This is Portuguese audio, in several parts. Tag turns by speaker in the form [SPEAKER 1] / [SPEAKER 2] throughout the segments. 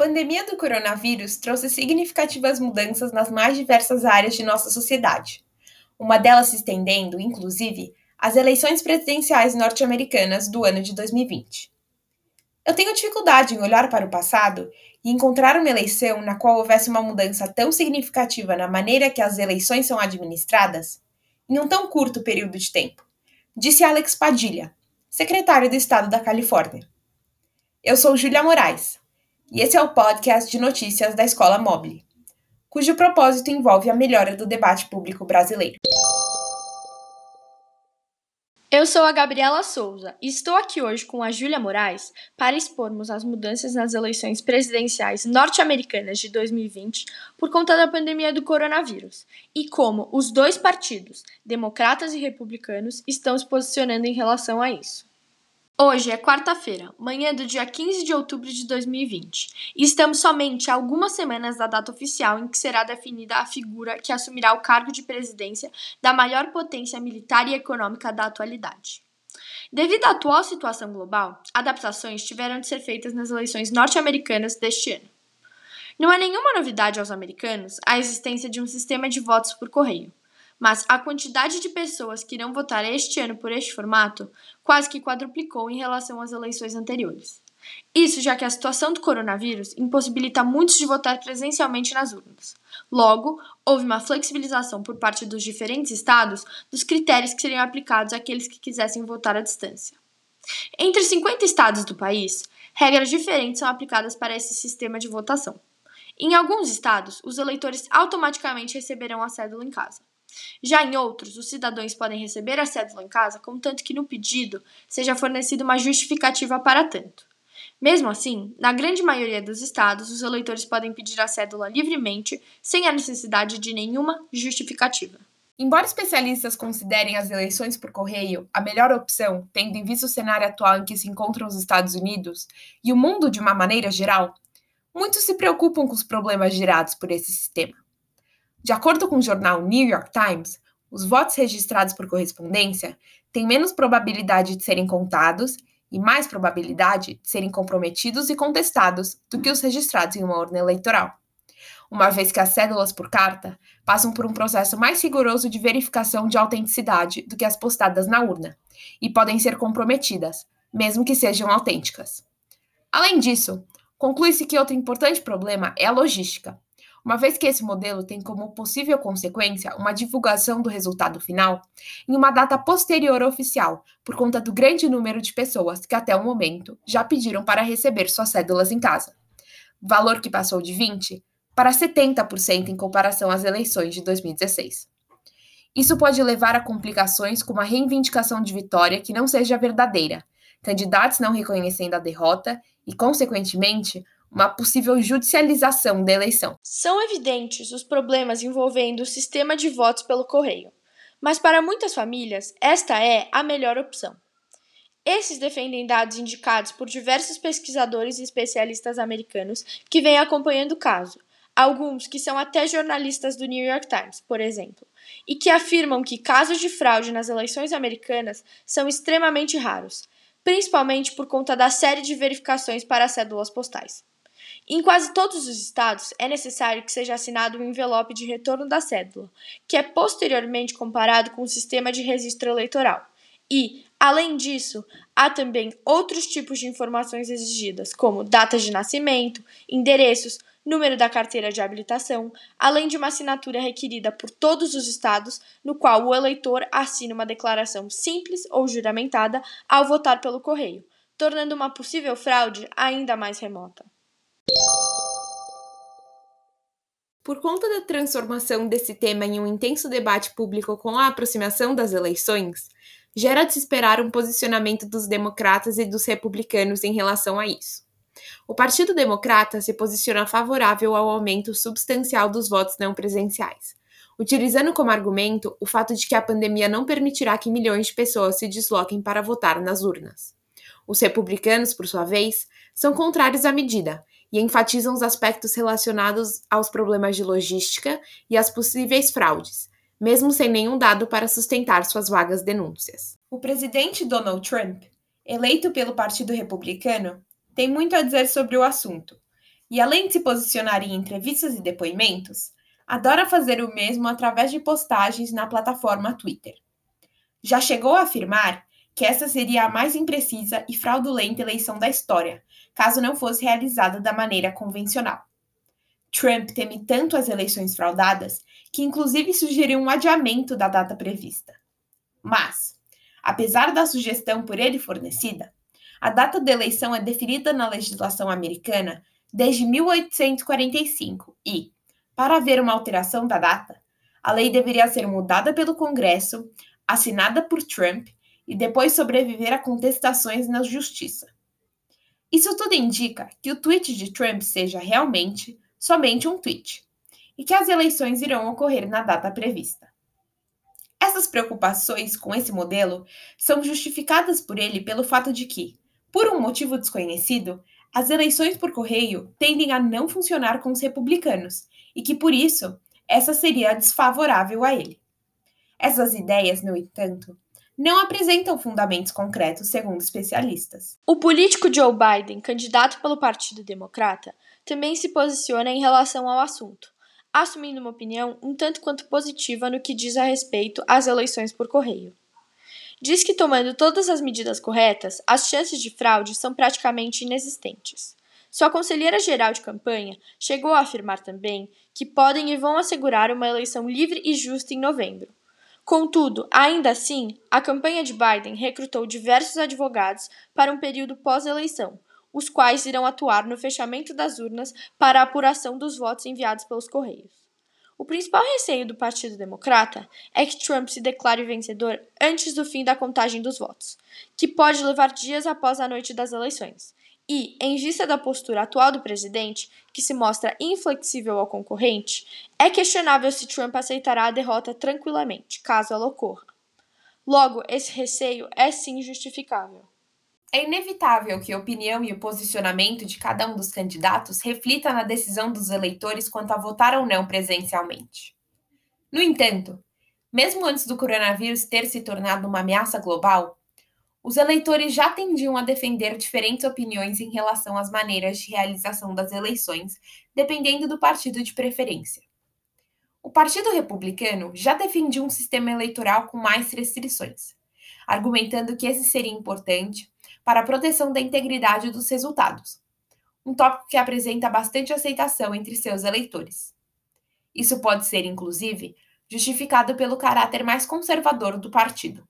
[SPEAKER 1] pandemia do coronavírus trouxe significativas mudanças nas mais diversas áreas de nossa sociedade. Uma delas se estendendo, inclusive, às eleições presidenciais norte-americanas do ano de 2020. Eu tenho dificuldade em olhar para o passado e encontrar uma eleição na qual houvesse uma mudança tão significativa na maneira que as eleições são administradas em um tão curto período de tempo, disse Alex Padilha, secretário do Estado da Califórnia. Eu sou Júlia Moraes, e esse é o podcast de notícias da Escola Mobile, cujo propósito envolve a melhora do debate público brasileiro.
[SPEAKER 2] Eu sou a Gabriela Souza e estou aqui hoje com a Júlia Moraes para expormos as mudanças nas eleições presidenciais norte-americanas de 2020 por conta da pandemia do coronavírus e como os dois partidos, democratas e republicanos, estão se posicionando em relação a isso. Hoje é quarta-feira, manhã do dia 15 de outubro de 2020, e estamos somente a algumas semanas da data oficial em que será definida a figura que assumirá o cargo de presidência da maior potência militar e econômica da atualidade. Devido à atual situação global, adaptações tiveram de ser feitas nas eleições norte-americanas deste ano. Não é nenhuma novidade aos americanos a existência de um sistema de votos por correio mas a quantidade de pessoas que irão votar este ano por este formato quase que quadruplicou em relação às eleições anteriores. Isso já que a situação do coronavírus impossibilita muitos de votar presencialmente nas urnas. Logo, houve uma flexibilização por parte dos diferentes estados dos critérios que seriam aplicados àqueles que quisessem votar à distância. Entre 50 estados do país, regras diferentes são aplicadas para esse sistema de votação. Em alguns estados, os eleitores automaticamente receberão a cédula em casa. Já em outros, os cidadãos podem receber a cédula em casa, contanto que no pedido seja fornecida uma justificativa para tanto. Mesmo assim, na grande maioria dos estados, os eleitores podem pedir a cédula livremente, sem a necessidade de nenhuma justificativa.
[SPEAKER 1] Embora especialistas considerem as eleições por correio a melhor opção, tendo em vista o cenário atual em que se encontram os Estados Unidos e o mundo de uma maneira geral, muitos se preocupam com os problemas gerados por esse sistema. De acordo com o jornal New York Times, os votos registrados por correspondência têm menos probabilidade de serem contados e mais probabilidade de serem comprometidos e contestados do que os registrados em uma urna eleitoral, uma vez que as cédulas por carta passam por um processo mais rigoroso de verificação de autenticidade do que as postadas na urna e podem ser comprometidas, mesmo que sejam autênticas. Além disso, conclui-se que outro importante problema é a logística uma vez que esse modelo tem como possível consequência uma divulgação do resultado final em uma data posterior oficial, por conta do grande número de pessoas que até o momento já pediram para receber suas cédulas em casa. Valor que passou de 20 para 70% em comparação às eleições de 2016. Isso pode levar a complicações como a reivindicação de vitória que não seja verdadeira, candidatos não reconhecendo a derrota e, consequentemente, uma possível judicialização da eleição.
[SPEAKER 2] São evidentes os problemas envolvendo o sistema de votos pelo correio, mas para muitas famílias esta é a melhor opção. Esses defendem dados indicados por diversos pesquisadores e especialistas americanos que vêm acompanhando o caso, alguns que são até jornalistas do New York Times, por exemplo, e que afirmam que casos de fraude nas eleições americanas são extremamente raros, principalmente por conta da série de verificações para as cédulas postais. Em quase todos os estados, é necessário que seja assinado um envelope de retorno da cédula, que é posteriormente comparado com o sistema de registro eleitoral. E, além disso, há também outros tipos de informações exigidas, como datas de nascimento, endereços, número da carteira de habilitação, além de uma assinatura requerida por todos os estados, no qual o eleitor assina uma declaração simples ou juramentada ao votar pelo correio, tornando uma possível fraude ainda mais remota.
[SPEAKER 1] Por conta da transformação desse tema em um intenso debate público com a aproximação das eleições, gera de se esperar um posicionamento dos democratas e dos republicanos em relação a isso. O Partido Democrata se posiciona favorável ao aumento substancial dos votos não presenciais, utilizando como argumento o fato de que a pandemia não permitirá que milhões de pessoas se desloquem para votar nas urnas. Os republicanos, por sua vez, são contrários à medida e enfatizam os aspectos relacionados aos problemas de logística e às possíveis fraudes, mesmo sem nenhum dado para sustentar suas vagas denúncias. O presidente Donald Trump, eleito pelo Partido Republicano, tem muito a dizer sobre o assunto, E além de se posicionar em entrevistas e depoimentos, adora fazer o mesmo através de postagens na plataforma Twitter. Já chegou a afirmar que essa seria a mais imprecisa e fraudulenta eleição da história, caso não fosse realizada da maneira convencional. Trump teme tanto as eleições fraudadas que, inclusive, sugeriu um adiamento da data prevista. Mas, apesar da sugestão por ele fornecida, a data da eleição é definida na legislação americana desde 1845 e, para haver uma alteração da data, a lei deveria ser mudada pelo Congresso, assinada por Trump e depois sobreviver a contestações na justiça. Isso tudo indica que o tweet de Trump seja realmente somente um tweet e que as eleições irão ocorrer na data prevista. Essas preocupações com esse modelo são justificadas por ele pelo fato de que, por um motivo desconhecido, as eleições por correio tendem a não funcionar com os republicanos e que, por isso, essa seria desfavorável a ele. Essas ideias, no entanto, não apresentam fundamentos concretos, segundo especialistas.
[SPEAKER 2] O político Joe Biden, candidato pelo Partido Democrata, também se posiciona em relação ao assunto, assumindo uma opinião um tanto quanto positiva no que diz a respeito às eleições por correio. Diz que, tomando todas as medidas corretas, as chances de fraude são praticamente inexistentes. Sua conselheira geral de campanha chegou a afirmar também que podem e vão assegurar uma eleição livre e justa em novembro. Contudo, ainda assim, a campanha de Biden recrutou diversos advogados para um período pós-eleição, os quais irão atuar no fechamento das urnas para a apuração dos votos enviados pelos Correios. O principal receio do Partido Democrata é que Trump se declare vencedor antes do fim da contagem dos votos, que pode levar dias após a noite das eleições. E, em vista da postura atual do presidente, que se mostra inflexível ao concorrente, é questionável se Trump aceitará a derrota tranquilamente, caso ela ocorra. Logo, esse receio é sim justificável.
[SPEAKER 1] É inevitável que a opinião e o posicionamento de cada um dos candidatos reflita na decisão dos eleitores quanto a votar ou não presencialmente. No entanto, mesmo antes do coronavírus ter se tornado uma ameaça global, os eleitores já tendiam a defender diferentes opiniões em relação às maneiras de realização das eleições, dependendo do partido de preferência. O Partido Republicano já defendia um sistema eleitoral com mais restrições, argumentando que esse seria importante para a proteção da integridade dos resultados, um tópico que apresenta bastante aceitação entre seus eleitores. Isso pode ser, inclusive, justificado pelo caráter mais conservador do partido.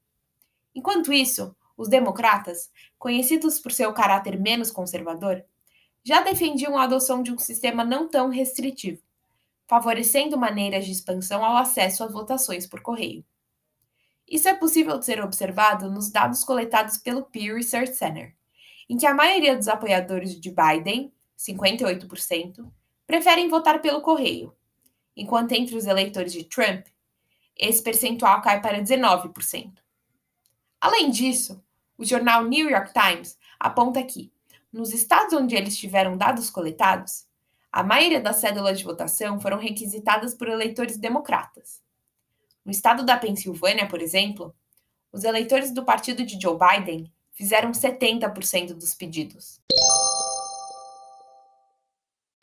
[SPEAKER 1] Enquanto isso, os democratas, conhecidos por seu caráter menos conservador, já defendiam a adoção de um sistema não tão restritivo, favorecendo maneiras de expansão ao acesso às votações por correio. Isso é possível de ser observado nos dados coletados pelo Pew Research Center, em que a maioria dos apoiadores de Biden, 58%, preferem votar pelo correio, enquanto entre os eleitores de Trump, esse percentual cai para 19%. Além disso, o jornal New York Times aponta que, nos estados onde eles tiveram dados coletados, a maioria das cédulas de votação foram requisitadas por eleitores democratas, no estado da Pensilvânia, por exemplo, os eleitores do partido de Joe Biden fizeram 70% dos pedidos.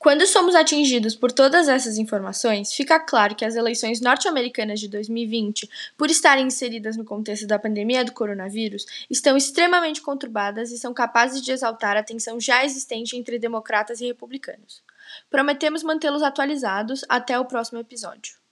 [SPEAKER 2] Quando somos atingidos por todas essas informações, fica claro que as eleições norte-americanas de 2020, por estarem inseridas no contexto da pandemia do coronavírus, estão extremamente conturbadas e são capazes de exaltar a tensão já existente entre democratas e republicanos. Prometemos mantê-los atualizados até o próximo episódio.